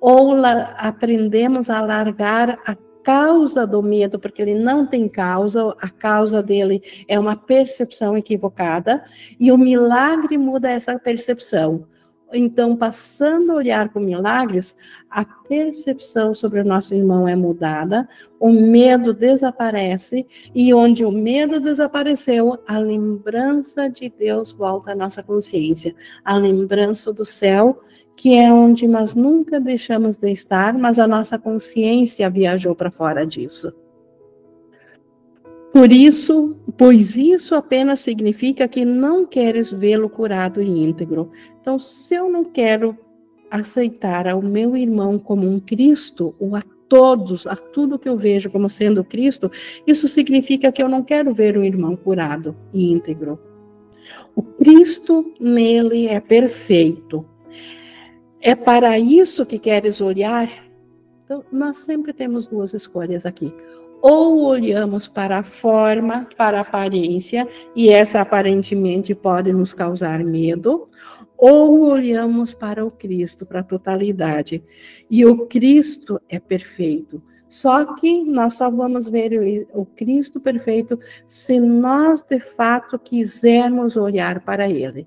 ou aprendemos a largar a causa do medo, porque ele não tem causa, a causa dele é uma percepção equivocada, e o milagre muda essa percepção. Então, passando a olhar com milagres, a percepção sobre o nosso irmão é mudada, o medo desaparece, e onde o medo desapareceu, a lembrança de Deus volta à nossa consciência, a lembrança do céu, que é onde nós nunca deixamos de estar, mas a nossa consciência viajou para fora disso. Por isso, pois isso apenas significa que não queres vê-lo curado e íntegro. Então, se eu não quero aceitar ao meu irmão como um Cristo, ou a todos, a tudo que eu vejo como sendo Cristo, isso significa que eu não quero ver o irmão curado e íntegro. O Cristo nele é perfeito. É para isso que queres olhar? Então, nós sempre temos duas escolhas aqui ou olhamos para a forma, para a aparência, e essa aparentemente pode nos causar medo, ou olhamos para o Cristo, para a totalidade. E o Cristo é perfeito. Só que nós só vamos ver o, Cristo perfeito se nós de fato quisermos olhar para ele.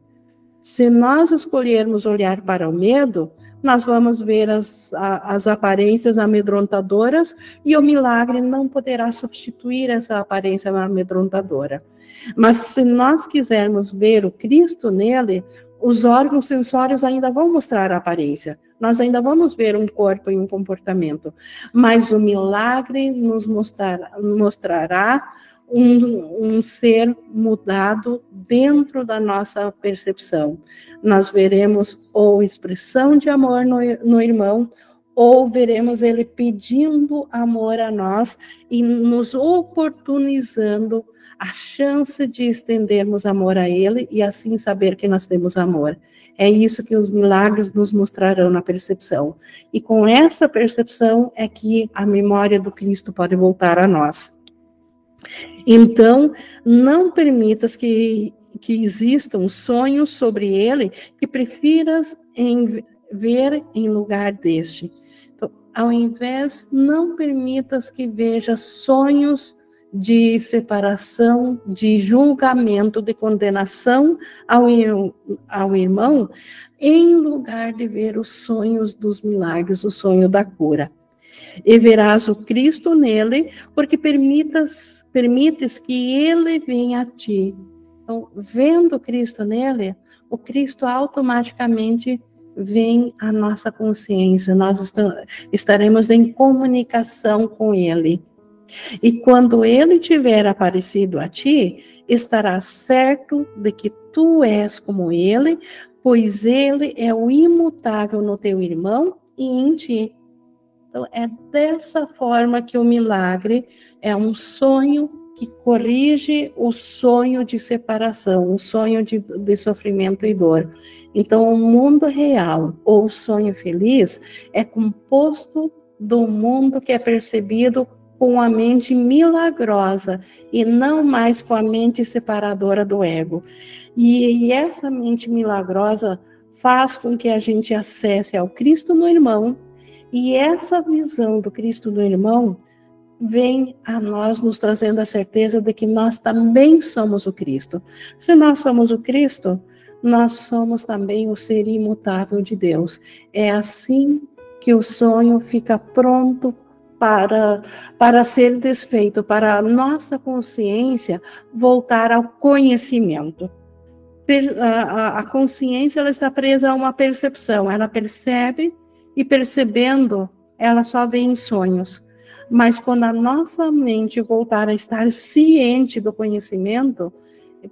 Se nós escolhermos olhar para o medo, nós vamos ver as, as aparências amedrontadoras e o milagre não poderá substituir essa aparência amedrontadora. Mas se nós quisermos ver o Cristo nele, os órgãos sensórios ainda vão mostrar a aparência. Nós ainda vamos ver um corpo e um comportamento, mas o milagre nos mostrar, mostrará um, um, ser mudado dentro da nossa percepção. Nós veremos ou expressão de amor no, no irmão, ou veremos ele pedindo amor a nós e nos oportunizando a chance de estendermos amor a ele e assim saber que nós temos amor. É isso que os milagres nos mostrarão na percepção. E com essa percepção é que a memória do Cristo pode voltar a nós. Então, não permitas que, que existam sonhos sobre ele que prefiras em, ver em lugar deste. Então, ao invés, não permitas que veja sonhos de separação, de julgamento, de condenação ao, ao irmão, em lugar de ver os sonhos dos milagres, o sonho da cura. E verás o Cristo nele, porque permitas permites que ele venha a ti. Então, vendo Cristo nele, o Cristo automaticamente vem à nossa consciência, nós estaremos em comunicação com ele. E quando ele tiver aparecido a ti, estarás certo de que tu és como ele, pois ele é o imutável no teu irmão e em ti. Então, é dessa forma que o milagre é um sonho que corrige o sonho de separação, o sonho de, de sofrimento e dor. Então, o mundo real ou o sonho feliz é composto do mundo que é percebido com a mente milagrosa e não mais com a mente separadora do ego. E, e essa mente milagrosa faz com que a gente acesse ao Cristo no irmão, e essa visão do Cristo no irmão vem a nós nos trazendo a certeza de que nós também somos o Cristo. Se nós somos o Cristo, nós somos também o ser imutável de Deus. É assim que o sonho fica pronto para, para ser desfeito, para a nossa consciência voltar ao conhecimento. A, consciência ela está presa a uma percepção, ela percebe e percebendo, ela só vê em sonhos. Mas quando a nossa mente voltar a estar ciente do conhecimento,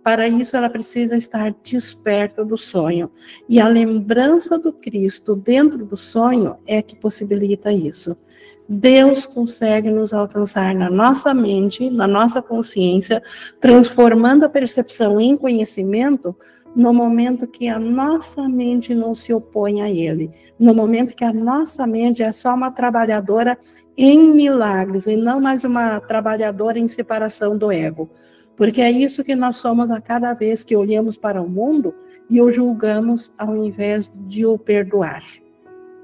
para isso ela precisa estar desperta do sonho. E a lembrança do Cristo dentro do sonho é que possibilita isso. Deus consegue nos alcançar na nossa mente, na nossa consciência, transformando a percepção em conhecimento no momento que a nossa mente não se opõe a Ele, no momento que a nossa mente é só uma trabalhadora em milagres e não mais uma trabalhadora em separação do ego. Porque é isso que nós somos a cada vez que olhamos para o mundo e o julgamos ao invés de o perdoar.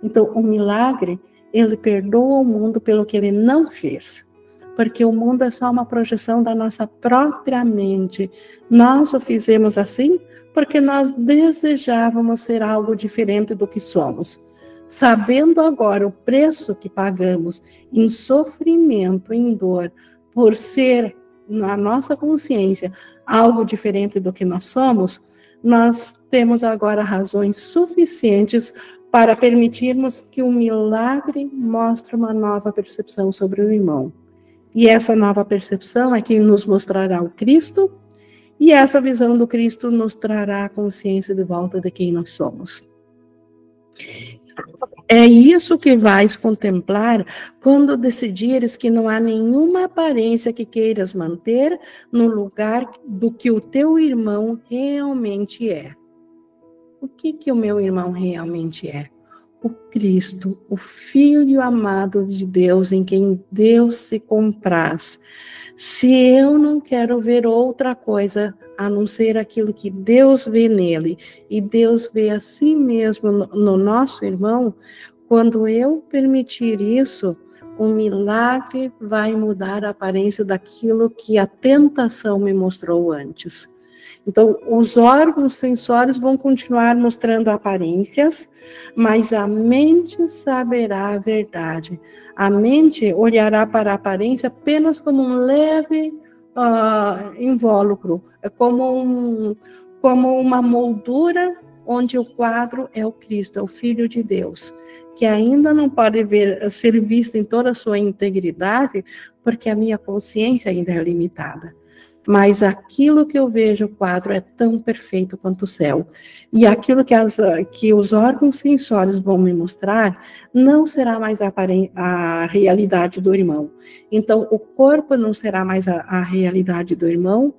Então, o milagre, ele perdoa o mundo pelo que ele não fez. Porque o mundo é só uma projeção da nossa própria mente. Nós o fizemos assim porque nós desejávamos ser algo diferente do que somos sabendo agora o preço que pagamos em sofrimento, em dor, por ser na nossa consciência algo diferente do que nós somos, nós temos agora razões suficientes para permitirmos que o milagre mostre uma nova percepção sobre o irmão. E essa nova percepção é que nos mostrará o Cristo, e essa visão do Cristo nos trará a consciência de volta de quem nós somos. É isso que vais contemplar quando decidires que não há nenhuma aparência que queiras manter no lugar do que o teu irmão realmente é. O que que o meu irmão realmente é? O Cristo, o Filho amado de Deus, em quem Deus se compraz. Se eu não quero ver outra coisa a não ser aquilo que Deus vê nele, e Deus vê a si mesmo no nosso irmão, Quando eu permitir isso, o milagre vai mudar a aparência daquilo que a tentação me mostrou antes. Então, os órgãos sensórios vão continuar mostrando aparências, mas a mente saberá a verdade. A mente olhará para a aparência apenas como um leve uh, invólucro, é como, um, como uma moldura onde o quadro é o Cristo, é o Filho de Deus, que ainda não pode ver, ser visto em toda a sua integridade, porque a minha consciência ainda é limitada mas aquilo que eu vejo o quadro é tão perfeito quanto o céu. E aquilo que, as, que os órgãos sensórios vão me mostrar não será mais a, a realidade do irmão. Então, o corpo não será mais a, a realidade do irmão,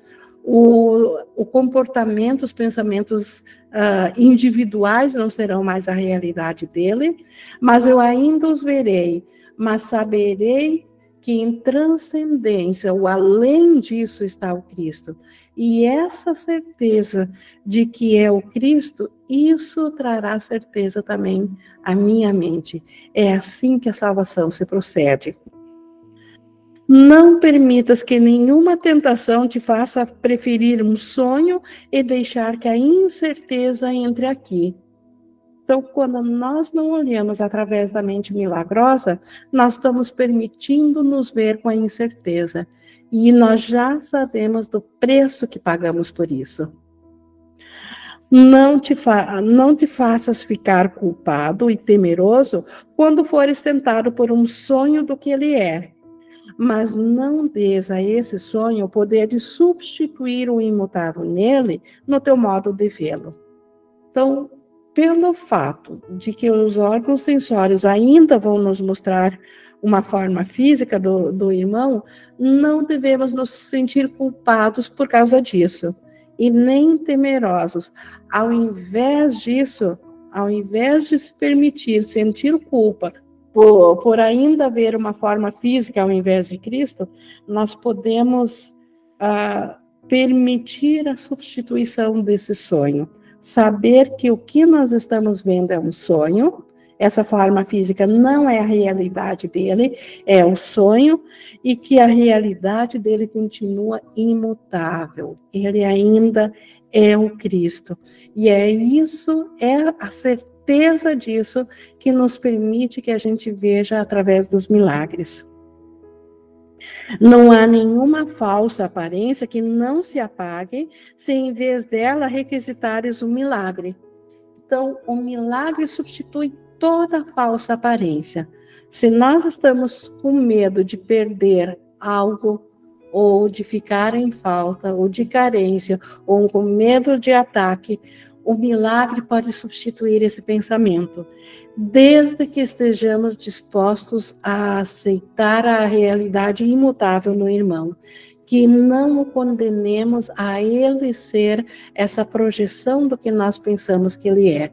o, o, comportamento, os pensamentos uh, individuais não serão mais a realidade dele, mas eu ainda os verei, mas saberei que em transcendência, o além disso está o Cristo. E essa certeza de que é o Cristo, isso trará certeza também à minha mente. É assim que a salvação se procede. Não permitas que nenhuma tentação te faça preferir um sonho e deixar que a incerteza entre aqui. Então, quando nós não olhamos através da mente milagrosa, nós estamos permitindo nos ver com a incerteza. E nós já sabemos do preço que pagamos por isso. Não te, não te faças ficar culpado e temeroso quando fores tentado por um sonho do que ele é. Mas não des a esse sonho o poder de substituir o imutável nele no teu modo de vê-lo. Então, pelo fato de que os órgãos sensórios ainda vão nos mostrar uma forma física do, do irmão, não devemos nos sentir culpados por causa disso, e nem temerosos. Ao invés disso, ao invés de se permitir sentir culpa por, por ainda ver uma forma física ao invés de Cristo, nós podemos uh, permitir a substituição desse sonho saber que o que nós estamos vendo é um sonho, essa forma física não é a realidade dele, é um sonho, e que a realidade dele continua imutável. Ele ainda é o Cristo. E é isso, é a certeza disso que nos permite que a gente veja através dos milagres. Não há nenhuma falsa aparência que não se apague se em vez dela requisitares um milagre. Então, o milagre substitui toda falsa aparência. Se nós estamos com medo de perder algo, ou de ficar em falta, ou de carência, ou com medo de ataque, o milagre pode substituir esse pensamento, desde que estejamos dispostos a aceitar a realidade imutável no irmão, que não o condenemos a ele ser essa projeção do que nós pensamos que ele é.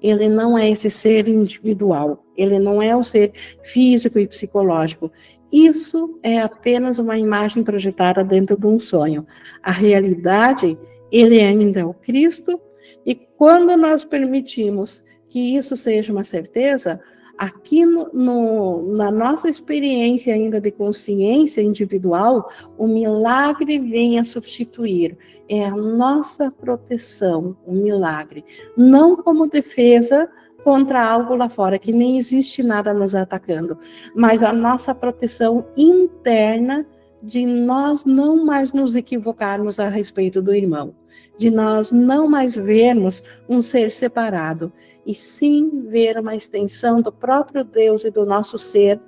Ele não é esse ser individual, ele não é o ser físico e psicológico. Isso é apenas uma imagem projetada dentro de um sonho. A realidade, ele ainda é o Cristo e quando nós permitimos que isso seja uma certeza, aqui no, no, na nossa experiência ainda de consciência individual, o milagre vem a substituir. É a nossa proteção, o milagre. Não como defesa contra algo lá fora, que nem existe nada nos atacando, mas a nossa proteção interna de nós não mais nos equivocarmos a respeito do irmão, de nós não mais vermos um ser separado, e sim ver uma extensão do próprio Deus e do nosso ser,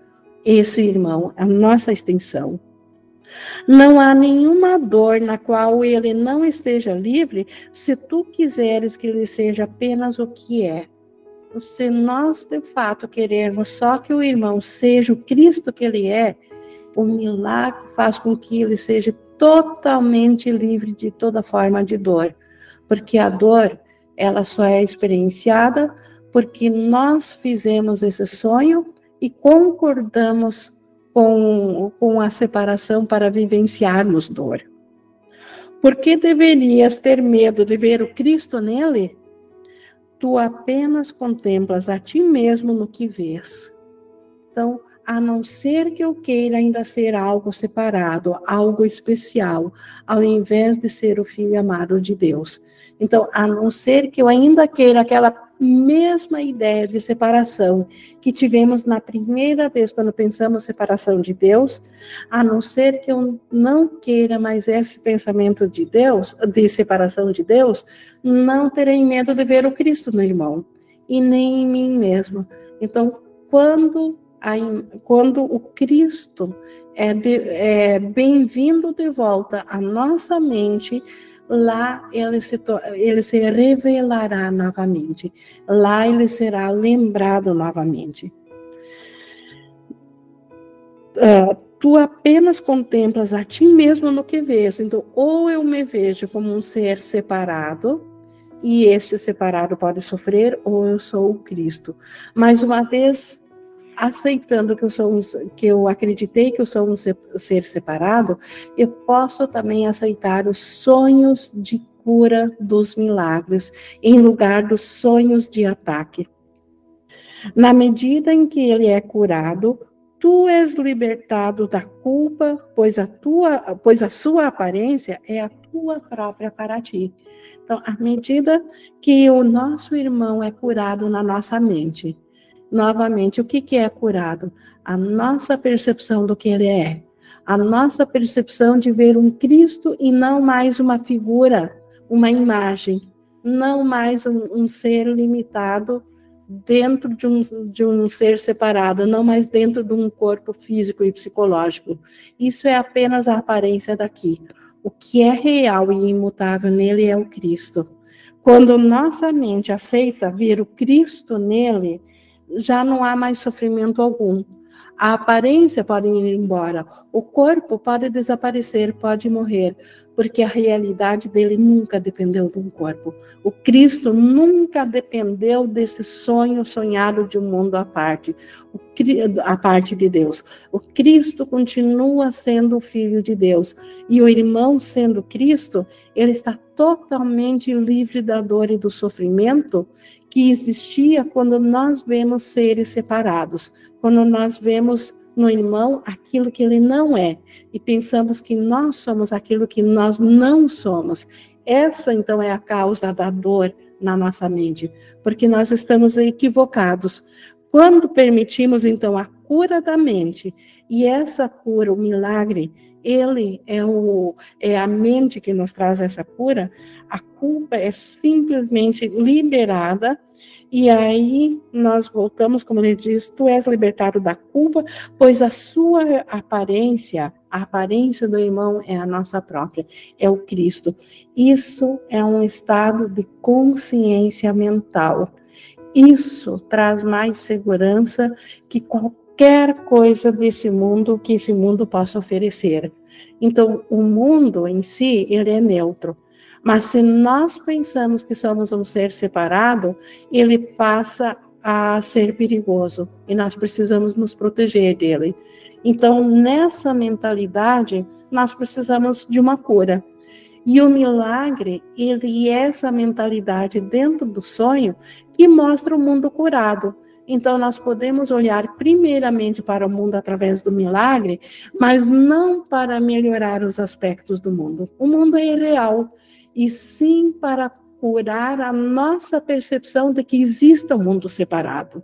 esse irmão, a nossa extensão. Não há nenhuma dor na qual ele não esteja livre, se tu quiseres que ele seja apenas o que é. Se nós de fato querermos só que o irmão seja o Cristo que ele é, o milagre faz com que ele seja totalmente livre de toda forma de dor, porque a dor ela só é experienciada porque nós fizemos esse sonho e concordamos com, com a separação para vivenciarmos dor. Por que deverias ter medo de ver o Cristo nele? tu apenas contemplas a ti mesmo no que vês. Então, a não ser que eu queira ainda ser algo separado, algo especial, ao invés de ser o filho amado de Deus. Então, a não ser que eu ainda queira aquela mesma ideia de separação que tivemos na primeira vez quando pensamos separação de Deus, a não ser que eu não queira mais esse pensamento de Deus, de separação de Deus, não terei medo de ver o Cristo no irmão e nem em mim mesmo. Então, quando quando o Cristo é, é bem-vindo de volta à nossa mente, lá ele se, ele se revelará novamente, lá ele será lembrado novamente. Uh, tu apenas contemplas a ti mesmo no que vês. Então, ou eu me vejo como um ser separado, e este separado pode sofrer, ou eu sou o Cristo. Mais uma vez, aceitando que eu sou um, que eu acreditei que eu sou um ser separado, eu posso também aceitar os sonhos de cura dos milagres em lugar dos sonhos de ataque. Na medida em que ele é curado, tu és libertado da culpa, pois a tua, pois a sua aparência é a tua própria para ti. Então, à medida que o nosso irmão é curado na nossa mente, novamente, o que, que é curado? A nossa percepção do que ele é. A nossa percepção de ver um Cristo e não mais uma figura, uma imagem, não mais um, um ser limitado dentro de um, de um ser separado, não mais dentro de um corpo físico e psicológico. Isso é apenas a aparência daqui. O que é real e imutável nele é o Cristo. Quando nossa mente aceita ver o Cristo nele, já não há mais sofrimento algum. A aparência pode ir embora, o corpo pode desaparecer, pode morrer, porque a realidade dele nunca dependeu de um corpo. O Cristo nunca dependeu desse sonho sonhado de um mundo à parte, a parte de Deus. O Cristo continua sendo o Filho de Deus. E o irmão, sendo Cristo, ele está totalmente livre da dor e do sofrimento que existia quando nós vemos seres separados, quando nós vemos no irmão aquilo que ele não é e pensamos que nós somos aquilo que nós não somos. Essa então é a causa da dor na nossa mente, porque nós estamos equivocados. Quando permitimos então a cura da mente, e essa cura, o milagre, ele é, o, é a mente que nos traz essa cura, a culpa é simplesmente liberada, e aí nós voltamos, como ele diz, tu és libertado da culpa, pois a sua aparência, a aparência do irmão é a nossa própria, é o Cristo. Isso é um estado de consciência mental. Isso traz mais segurança que qualquer coisa desse mundo que esse mundo possa oferecer. Então, o mundo em si, ele é neutro. Mas se nós pensamos que somos um ser separado, ele passa a ser perigoso e nós precisamos nos proteger dele. Então, nessa mentalidade, nós precisamos de uma cura. E o milagre, ele é essa mentalidade dentro do sonho que mostra o mundo curado. Então, nós podemos olhar primeiramente para o mundo através do milagre, mas não para melhorar os aspectos do mundo. O mundo é irreal, e sim para curar a nossa percepção de que exista um mundo separado.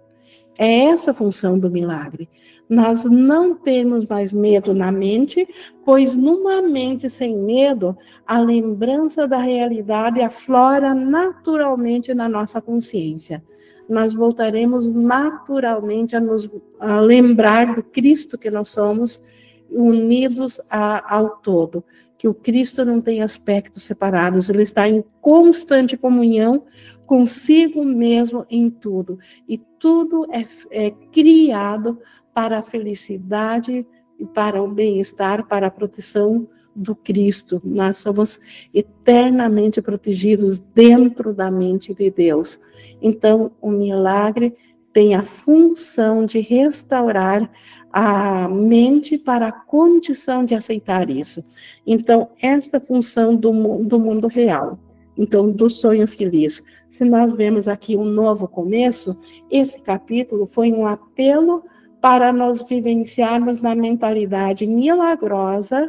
É essa a função do milagre. Nós não temos mais medo na mente, pois numa mente sem medo, a lembrança da realidade aflora naturalmente na nossa consciência nós voltaremos naturalmente a nos a lembrar do Cristo que nós somos, unidos a, ao todo. Que o Cristo não tem aspectos separados, ele está em constante comunhão consigo mesmo em tudo. E tudo é, é criado para a felicidade e para o bem-estar, para a proteção do Cristo. Nós somos eternamente protegidos dentro da mente de Deus. Então, o milagre tem a função de restaurar a mente para a condição de aceitar isso. Então, esta função do, do mundo real, então, do sonho feliz, se nós vemos aqui um novo começo, esse capítulo foi um apelo para nós vivenciarmos na mentalidade milagrosa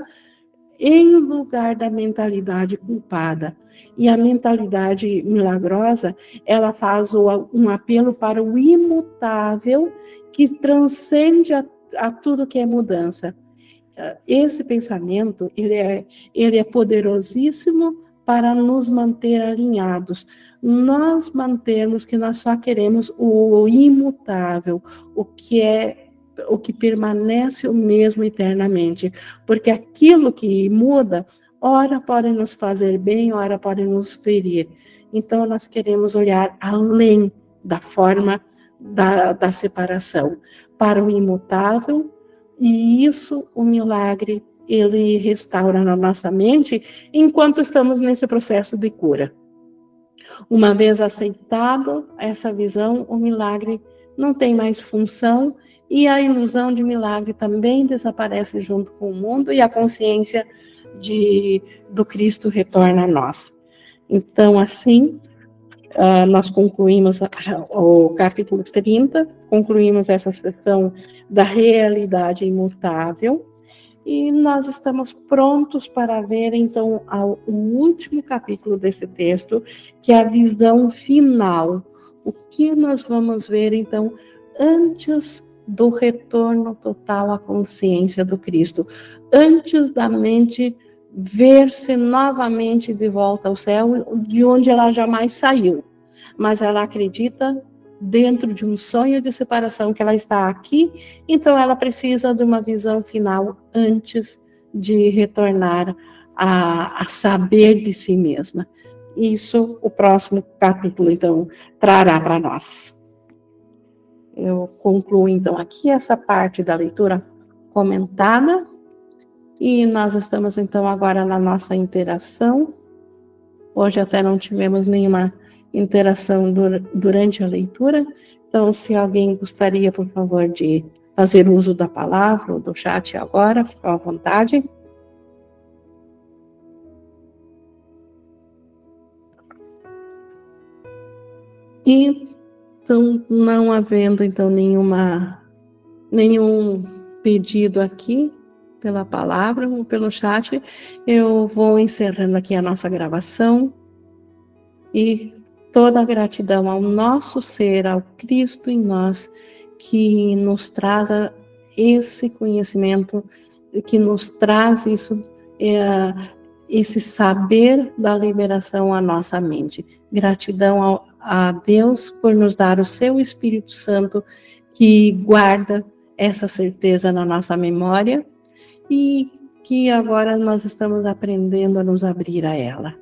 em lugar da mentalidade culpada. E a mentalidade milagrosa, ela faz um apelo para o imutável que transcende a, a tudo que é mudança. Esse pensamento, ele é, ele é poderosíssimo para nos manter alinhados. Nós mantermos que nós só queremos o imutável, o que é o que permanece o mesmo eternamente, porque aquilo que muda, ora pode nos fazer bem, ora pode nos ferir. Então nós queremos olhar além da forma da, da separação para o imutável, e isso o milagre ele restaura na nossa mente enquanto estamos nesse processo de cura. Uma vez aceitado essa visão, o milagre não tem mais função e a ilusão de milagre também desaparece junto com o mundo e a consciência de, do Cristo retorna a nós. Então, assim, uh, nós concluímos o capítulo 30, concluímos essa sessão da realidade imutável e nós estamos prontos para ver, então, o último capítulo desse texto, que é a visão final. O que nós vamos ver, então, antes do retorno total à consciência do Cristo, antes da mente ver-se novamente de volta ao céu, de onde ela jamais saiu. Mas ela acredita dentro de um sonho de separação que ela está aqui, então ela precisa de uma visão final antes de retornar a, a saber de si mesma. Isso o próximo capítulo, então, trará para nós. Eu concluo, então, aqui essa parte da leitura comentada. E nós estamos, então, agora na nossa interação. Hoje até não tivemos nenhuma interação durante a leitura. Então, se alguém gostaria, por favor, de fazer uso da palavra ou do chat agora, fique à vontade. E então, não havendo então nenhuma nenhum pedido aqui pela palavra ou pelo chat, eu vou encerrando aqui a nossa gravação e toda a gratidão ao nosso ser, ao Cristo em nós, que nos traz esse conhecimento, que nos traz isso, é, esse saber da liberação à nossa mente. Gratidão ao, a Deus por nos dar o seu Espírito Santo, que guarda essa certeza na nossa memória e que agora nós estamos aprendendo a nos abrir a ela.